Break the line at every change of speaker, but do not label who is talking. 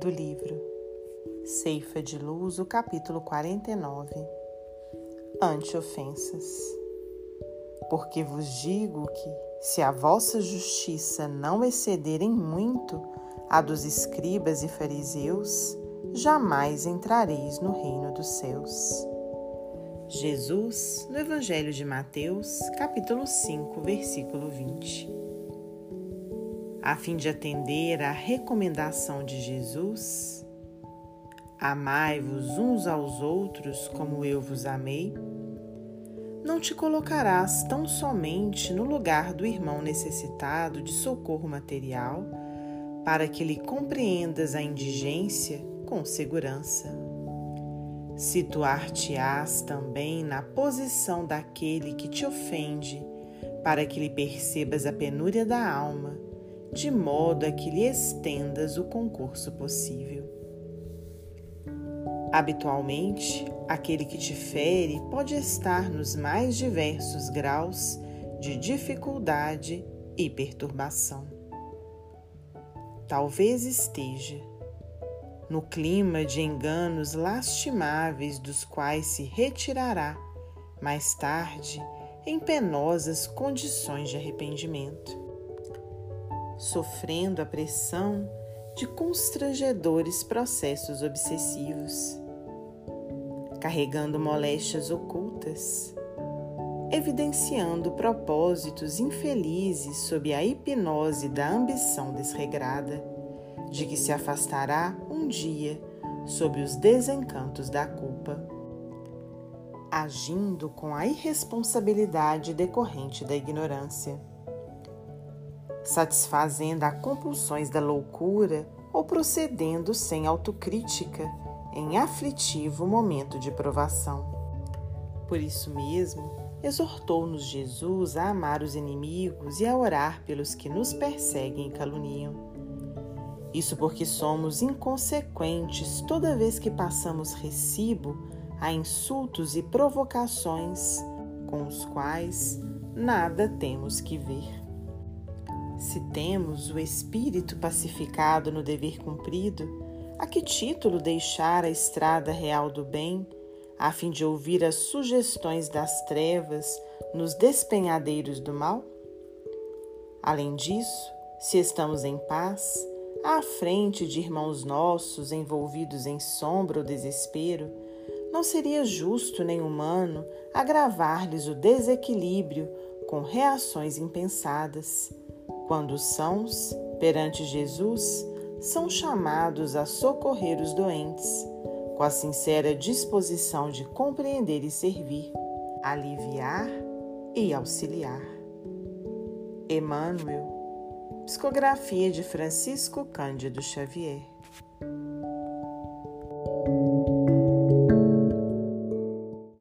do livro Ceifa de Luz, o capítulo 49 Anti-ofensas. Porque vos digo que, se a vossa justiça não exceder em muito a dos escribas e fariseus, jamais entrareis no reino dos céus. Jesus, no Evangelho de Mateus, capítulo 5, versículo 20. A fim de atender à recomendação de Jesus, amai-vos uns aos outros como eu vos amei, não te colocarás tão somente no lugar do irmão necessitado de socorro material, para que lhe compreendas a indigência com segurança. Situar-te-ás também na posição daquele que te ofende, para que lhe percebas a penúria da alma, de modo a que lhe estendas o concurso possível. Habitualmente, aquele que te fere pode estar nos mais diversos graus de dificuldade e perturbação. Talvez esteja no clima de enganos lastimáveis dos quais se retirará, mais tarde, em penosas condições de arrependimento, sofrendo a pressão de constrangedores processos obsessivos, carregando moléstias ocultas, evidenciando propósitos infelizes sob a hipnose da ambição desregrada de que se afastará um dia sobre os desencantos da culpa, agindo com a irresponsabilidade decorrente da ignorância, satisfazendo a compulsões da loucura ou procedendo sem autocrítica em aflitivo momento de provação. Por isso mesmo, exortou-nos Jesus a amar os inimigos e a orar pelos que nos perseguem e caluniam isso porque somos inconsequentes toda vez que passamos recibo a insultos e provocações com os quais nada temos que ver. Se temos o espírito pacificado no dever cumprido, a que título deixar a estrada real do bem, a fim de ouvir as sugestões das trevas nos despenhadeiros do mal? Além disso, se estamos em paz, à frente de irmãos nossos envolvidos em sombra ou desespero, não seria justo nem humano agravar-lhes o desequilíbrio com reações impensadas, quando os sãos, perante Jesus, são chamados a socorrer os doentes, com a sincera disposição de compreender e servir, aliviar e auxiliar. Emmanuel Psicografia de Francisco Cândido Xavier.